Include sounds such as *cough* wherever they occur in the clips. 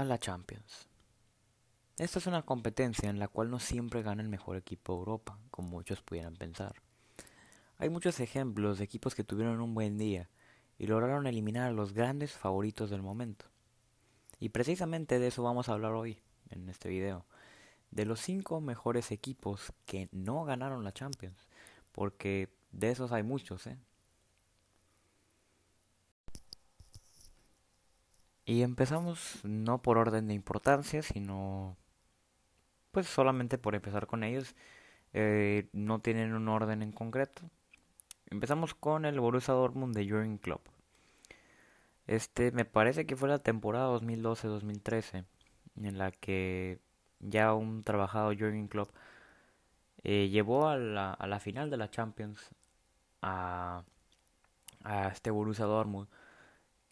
a la Champions. Esta es una competencia en la cual no siempre gana el mejor equipo de Europa, como muchos pudieran pensar. Hay muchos ejemplos de equipos que tuvieron un buen día y lograron eliminar a los grandes favoritos del momento. Y precisamente de eso vamos a hablar hoy, en este video. De los cinco mejores equipos que no ganaron la Champions. Porque de esos hay muchos, ¿eh? Y empezamos no por orden de importancia, sino pues solamente por empezar con ellos. Eh, no tienen un orden en concreto. Empezamos con el Borussia Dortmund de Jurgen Klopp. Este me parece que fue la temporada 2012-2013 en la que ya un trabajado Jurgen Klopp eh, llevó a la, a la, final de la Champions a, a este Borussia Dortmund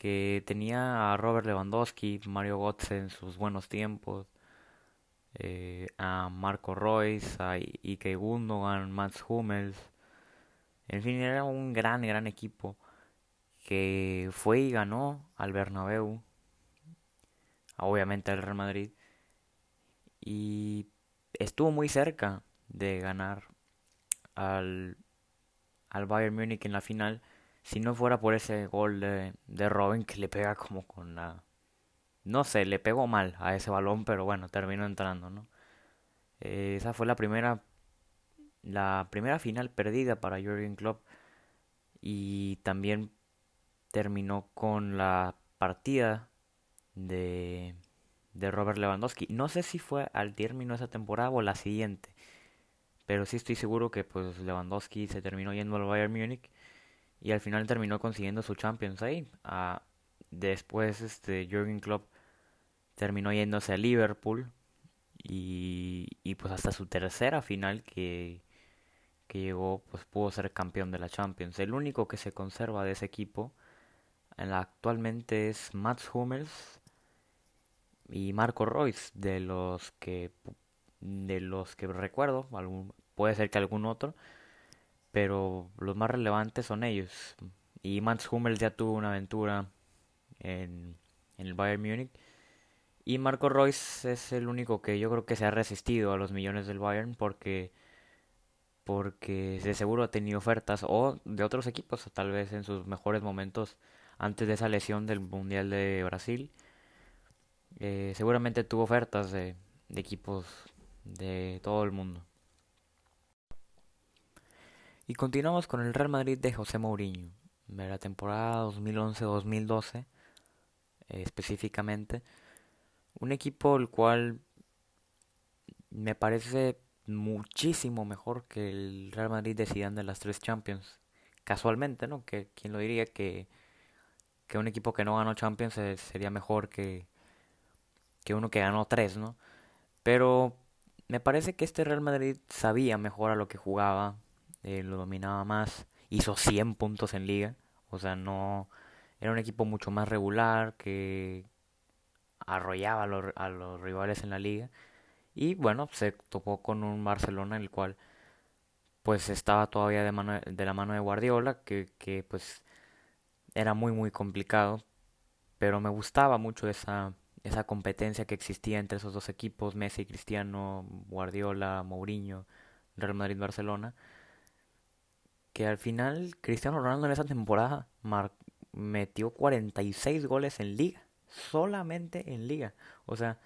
que tenía a Robert Lewandowski, Mario Götze en sus buenos tiempos, eh, a Marco Royce, a Ike Gundogan, Mats Hummels, en fin, era un gran, gran equipo que fue y ganó al Bernabéu, obviamente al Real Madrid, y estuvo muy cerca de ganar al, al Bayern Múnich en la final si no fuera por ese gol de, de Robin que le pega como con la... No sé, le pegó mal a ese balón, pero bueno, terminó entrando, ¿no? Eh, esa fue la primera la primera final perdida para Jürgen Klopp y también terminó con la partida de, de Robert Lewandowski. No sé si fue al término de esa temporada o la siguiente, pero sí estoy seguro que pues Lewandowski se terminó yendo al Bayern Múnich y al final terminó consiguiendo su Champions ahí. Ah, después este Jürgen Klopp terminó yéndose a Liverpool y, y pues hasta su tercera final que, que llegó pues pudo ser campeón de la Champions. El único que se conserva de ese equipo actualmente es Mats Hummels y Marco Royce de los que de los que recuerdo algún, puede ser que algún otro pero los más relevantes son ellos. Y Mats Hummels ya tuvo una aventura en, el Bayern Múnich. Y Marco Royce es el único que yo creo que se ha resistido a los millones del Bayern porque porque de seguro ha tenido ofertas o de otros equipos, tal vez en sus mejores momentos antes de esa lesión del Mundial de Brasil. Eh, seguramente tuvo ofertas de equipos de todo el mundo. Y continuamos con el Real Madrid de José Mourinho, de la temporada 2011-2012 eh, específicamente. Un equipo el cual me parece muchísimo mejor que el Real Madrid de Zidane de las tres Champions. Casualmente, ¿no? Que quién lo diría que, que un equipo que no ganó Champions sería mejor que, que uno que ganó tres, ¿no? Pero me parece que este Real Madrid sabía mejor a lo que jugaba, eh, lo dominaba más, hizo 100 puntos en liga, o sea, no era un equipo mucho más regular que arrollaba a los, rivales en la liga. Y bueno, se topó con un Barcelona el cual pues estaba todavía de, mano, de la mano de Guardiola, que, que pues era muy muy complicado, pero me gustaba mucho esa, esa competencia que existía entre esos dos equipos, Messi, Cristiano, Guardiola, Mourinho, Real Madrid-Barcelona que al final Cristiano Ronaldo en esa temporada metió 46 goles en liga, solamente en liga. O sea,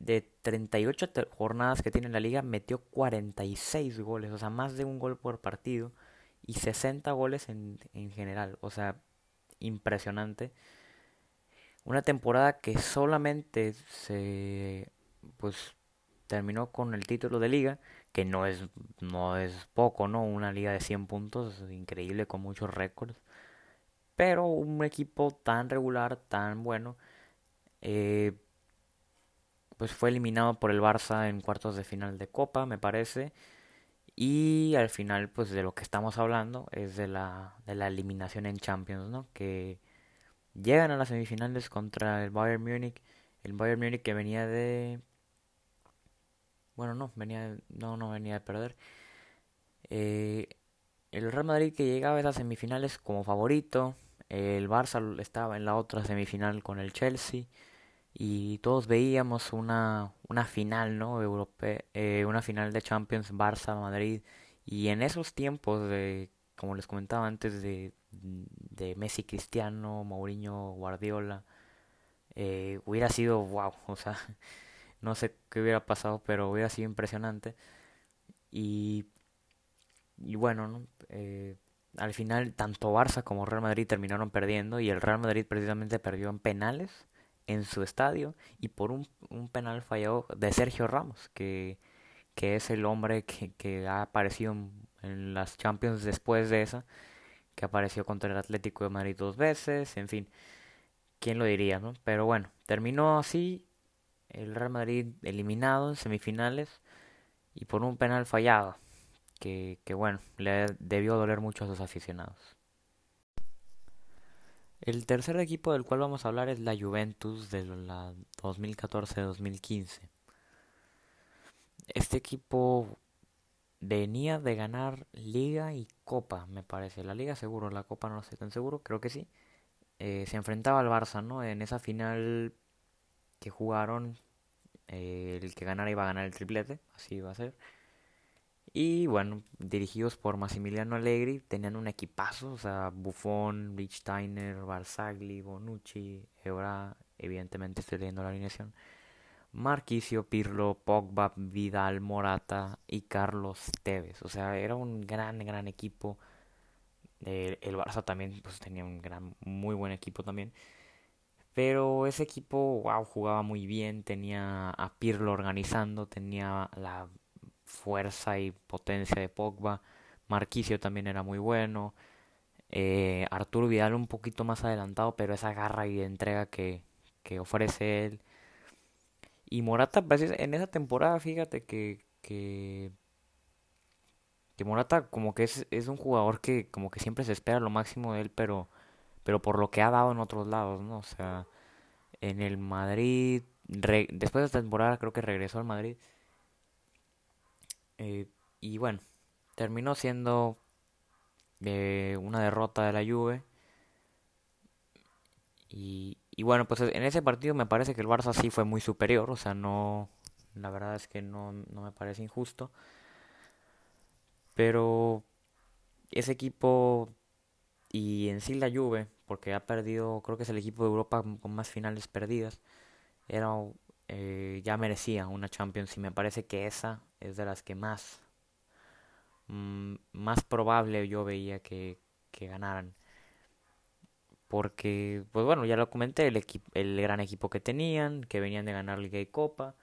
de 38 jornadas que tiene la liga, metió 46 goles, o sea, más de un gol por partido y 60 goles en, en general, o sea, impresionante. Una temporada que solamente se pues terminó con el título de liga que no es, no es poco, ¿no? Una liga de 100 puntos, increíble, con muchos récords. Pero un equipo tan regular, tan bueno, eh, pues fue eliminado por el Barça en cuartos de final de Copa, me parece. Y al final, pues de lo que estamos hablando es de la, de la eliminación en Champions, ¿no? Que llegan a las semifinales contra el Bayern Múnich. El Bayern Múnich que venía de bueno, no, venía, no, no venía de perder. Eh, el Real Madrid que llegaba a esas semifinales como favorito. El Barça estaba en la otra semifinal con el Chelsea. y todos veíamos una, una final, ¿no? Europe eh, una final de Champions Barça-Madrid y en esos tiempos de, como les comentaba antes, de, de Messi Cristiano, Mourinho Guardiola, eh, hubiera sido wow, o sea, no sé qué hubiera pasado, pero hubiera sido impresionante. Y, y bueno, ¿no? eh, al final tanto Barça como Real Madrid terminaron perdiendo y el Real Madrid precisamente perdió en penales en su estadio y por un, un penal fallado de Sergio Ramos, que, que es el hombre que, que ha aparecido en, en las Champions después de esa, que apareció contra el Atlético de Madrid dos veces, en fin, quién lo diría, ¿no? Pero bueno, terminó así el Real Madrid eliminado en semifinales y por un penal fallado, que, bueno, le debió doler mucho a sus aficionados. El tercer equipo del cual vamos a hablar es la Juventus de la 2014-2015. Este equipo venía de ganar Liga y Copa, me parece. La Liga seguro, la Copa no estoy tan seguro, creo que sí. Eh, se enfrentaba al Barça, ¿no? En esa final que jugaron, eh, el que ganara iba a ganar el triplete, así iba a ser. Y bueno, dirigidos por Massimiliano Allegri, tenían un equipazo, o sea, Buffon, Lichtsteiner, Barzagli, Bonucci, Evra, evidentemente estoy leyendo la alineación, Marquisio, Pirlo, Pogba, Vidal, Morata y Carlos Tevez. O sea, era un gran, gran equipo. El, el Barça también pues, tenía un gran, muy buen equipo también. Pero ese equipo, wow, jugaba muy bien, tenía a Pirlo organizando, tenía la fuerza y potencia de Pogba. Marquisio también era muy bueno. Eh, Arturo Vidal un poquito más adelantado, pero esa garra y entrega que, que ofrece él. Y Morata, pues, en esa temporada, fíjate que, que, que Morata como que es, es un jugador que como que siempre se espera lo máximo de él, pero, pero por lo que ha dado en otros lados, ¿no? O sea, en el Madrid, después de esta temporada creo que regresó al Madrid eh, y bueno, terminó siendo eh, una derrota de la Juve. Y, y bueno, pues en ese partido me parece que el Barça sí fue muy superior. O sea, no. La verdad es que no, no me parece injusto. Pero ese equipo y en sí la Juve, porque ha perdido, creo que es el equipo de Europa con más finales perdidas, era eh, ya merecía una Champions y me parece que esa es de las que más mmm, más probable yo veía que, que ganaran. Porque pues bueno ya lo comenté el el gran equipo que tenían que venían de ganar Liga y Copa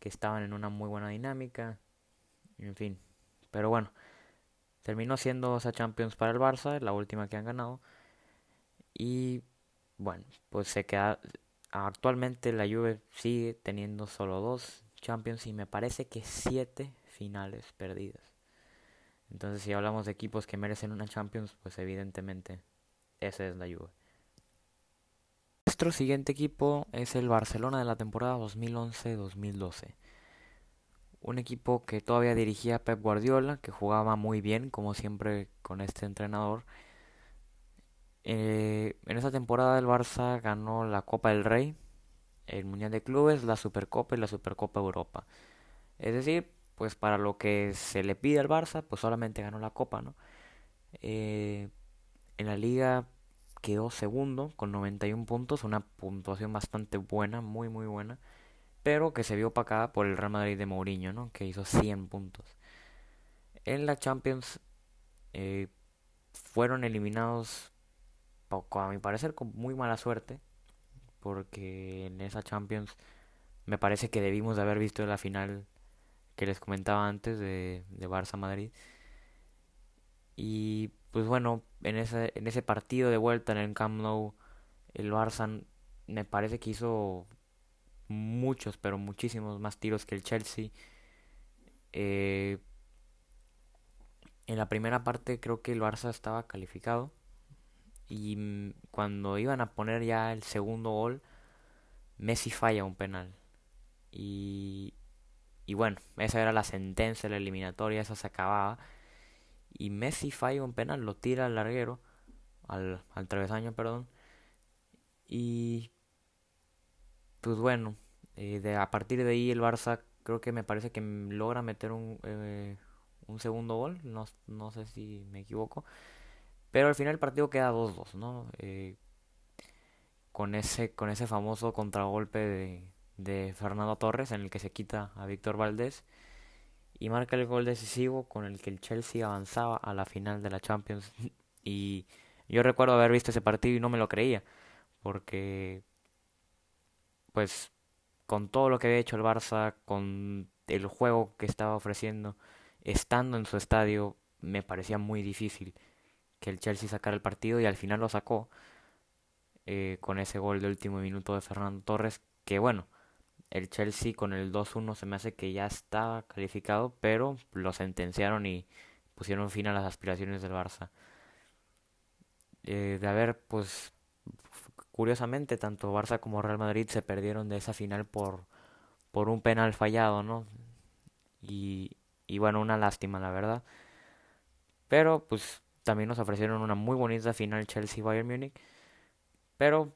que estaban en una muy buena dinámica en fin. Pero bueno terminó siendo esa Champions para el Barça la última que han ganado y bueno pues se queda Actualmente la Juve sigue teniendo solo dos Champions y me parece que siete finales perdidas. Entonces si hablamos de equipos que merecen una Champions, pues evidentemente ese es la Juve. Nuestro siguiente equipo es el Barcelona de la temporada 2011-2012. Un equipo que todavía dirigía Pep Guardiola, que jugaba muy bien, como siempre con este entrenador, eh, en esa temporada el Barça ganó la Copa del Rey, el Mundial de Clubes, la Supercopa y la Supercopa Europa. Es decir, pues para lo que se le pide al Barça, pues solamente ganó la Copa, ¿no? Eh, en la liga quedó segundo con 91 puntos, una puntuación bastante buena, muy muy buena, pero que se vio opacada por el Real Madrid de Mourinho, ¿no? Que hizo 100 puntos. En la Champions eh, fueron eliminados a mi parecer con muy mala suerte, porque en esa Champions me parece que debimos de haber visto la final que les comentaba antes de, de Barça Madrid. Y pues bueno, en ese, en ese partido de vuelta en el Camp Nou, el Barça me parece que hizo muchos, pero muchísimos más tiros que el Chelsea. Eh, en la primera parte creo que el Barça estaba calificado y cuando iban a poner ya el segundo gol, Messi falla un penal. Y, y bueno, esa era la sentencia la eliminatoria, esa se acababa. Y Messi falla un penal, lo tira al larguero, al, al travesaño, perdón. Y pues bueno, eh, de, a partir de ahí el Barça creo que me parece que logra meter un, eh, un segundo gol, no, no, sé si me equivoco, pero al final el partido queda 2-2, ¿no? Eh, con, ese, con ese famoso contragolpe de, de Fernando Torres en el que se quita a Víctor Valdés y marca el gol decisivo con el que el Chelsea avanzaba a la final de la Champions *laughs* y yo recuerdo haber visto ese partido y no me lo creía porque pues con todo lo que había hecho el Barça, con el juego que estaba ofreciendo, estando en su estadio, me parecía muy difícil que el Chelsea sacara el partido y al final lo sacó eh, con ese gol de último minuto de Fernando Torres, que bueno, el Chelsea con el 2-1 se me hace que ya estaba calificado, pero lo sentenciaron y pusieron fin a las aspiraciones del Barça. Eh, de haber pues curiosamente, tanto Barça como Real Madrid se perdieron de esa final por, por un penal fallado, ¿no? Y, y bueno, una lástima, la verdad. Pero pues también nos ofrecieron una muy bonita final Chelsea-Bayern Múnich. Pero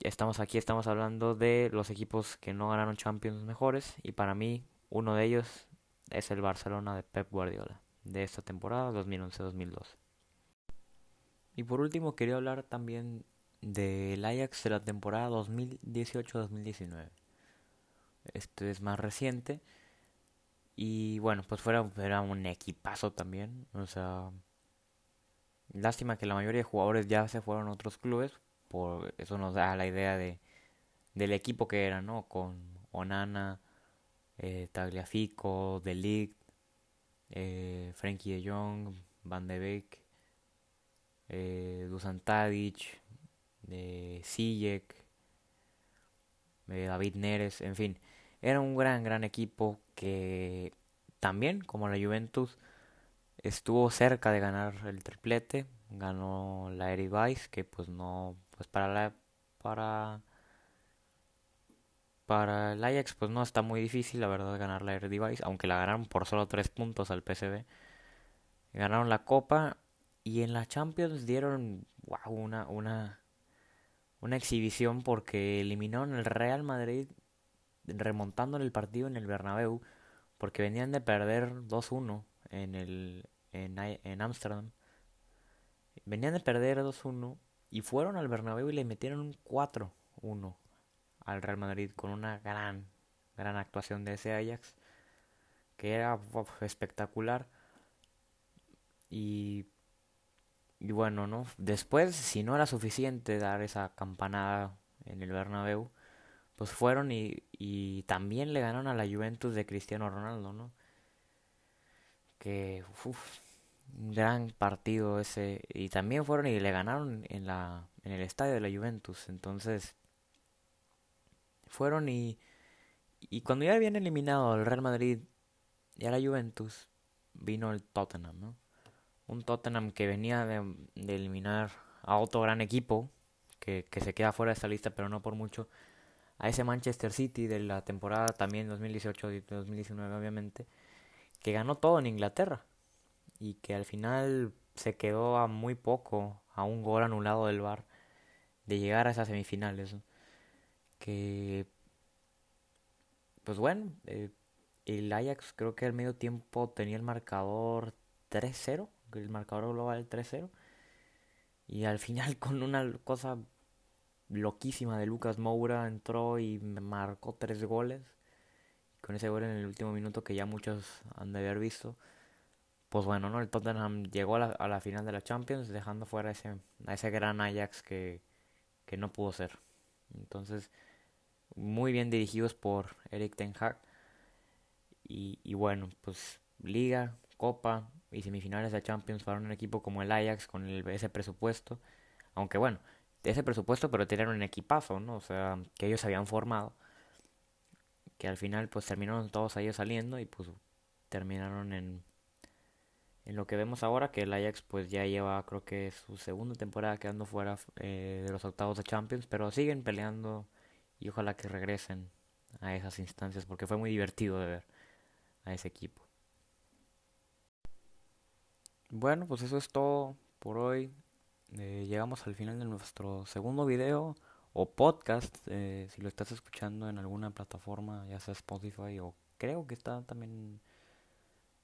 estamos aquí, estamos hablando de los equipos que no ganaron Champions mejores. Y para mí, uno de ellos es el Barcelona de Pep Guardiola de esta temporada 2011-2012. Y por último, quería hablar también del Ajax de la temporada 2018-2019. Este es más reciente. Y bueno, pues fuera, era un equipazo también. O sea, lástima que la mayoría de jugadores ya se fueron a otros clubes. Por eso nos da la idea de del equipo que era, ¿no? Con Onana, eh, Tagliafico, De Ligt, eh, Frankie de Jong, Van de Beek, eh, Dusan Tadic, de Sijek, David Neres, en fin, era un gran, gran equipo que también, como la Juventus, estuvo cerca de ganar el triplete, ganó la Eredivisie, que pues no, pues para la, para para el Ajax pues no está muy difícil la verdad ganar la Eredivisie, aunque la ganaron por solo tres puntos al PSV. Ganaron la Copa y en la Champions dieron una una una exhibición porque eliminaron el Real Madrid remontando el partido en el Bernabéu porque venían de perder 2-1 en el en Amsterdam. venían de perder 2-1 y fueron al Bernabéu y le metieron un 4-1 al Real Madrid con una gran gran actuación de ese Ajax que era espectacular y y bueno, ¿no? Después, si no era suficiente dar esa campanada en el Bernabéu, pues fueron y, y también le ganaron a la Juventus de Cristiano Ronaldo, ¿no? Que, uff, un gran partido ese. Y también fueron y le ganaron en, la, en el estadio de la Juventus. Entonces, fueron y, y cuando ya habían eliminado al Real Madrid y a la Juventus, vino el Tottenham, ¿no? Un Tottenham que venía de, eliminar a otro gran equipo que, que, se queda fuera de esta lista, pero no por mucho, a ese Manchester City de la temporada también 2018 y 2019 obviamente, que ganó todo en Inglaterra y que al final se quedó a muy poco, a un gol anulado del VAR de llegar a esas semifinales. Que, pues bueno, eh, el Ajax creo que al medio tiempo tenía el marcador 3-0 el marcador global 3-0. Y al final *laughs* con una cosa loquísima de Lucas Moura entró y marcó tres goles. Con ese gol en el último minuto que ya muchos han de haber visto. Pues bueno, ¿no? El Tottenham llegó a la, final de la Champions dejando fuera ese, a ese gran Ajax que, que no pudo ser. Entonces, muy bien dirigidos por Eric Ten Hag. Y bueno, pues Liga, Copa, y semifinales de Champions para un equipo como el Ajax con ese presupuesto. Aunque bueno, ese presupuesto, pero tener un equipazo, ¿no? O sea, que ellos habían formado. Que al final pues terminaron todos ellos saliendo y pues terminaron en, en lo que vemos ahora, que el Ajax pues ya lleva creo que su segunda temporada quedando fuera eh, de los octavos de Champions, pero siguen peleando y ojalá que regresen a esas instancias porque fue muy divertido de ver a ese equipo. Bueno, pues eso es todo por hoy. Eh, llegamos al final de nuestro segundo video, o podcast, eh, si lo estás escuchando en alguna plataforma, ya sea Spotify o creo que está también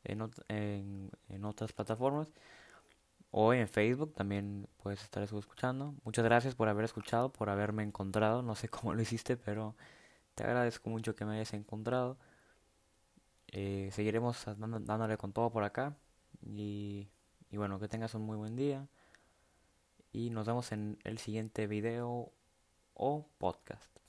en, en, en otras plataformas o en Facebook también puedes estar escuchando. Muchas gracias por haber escuchado, por haberme encontrado. No sé *laughs* cómo lo hiciste, pero te agradezco mucho que me hayas encontrado. Eh, seguiremos dándole con todo por acá. Y, y bueno, que tengas un muy buen día. Y nos vemos en el siguiente video o podcast.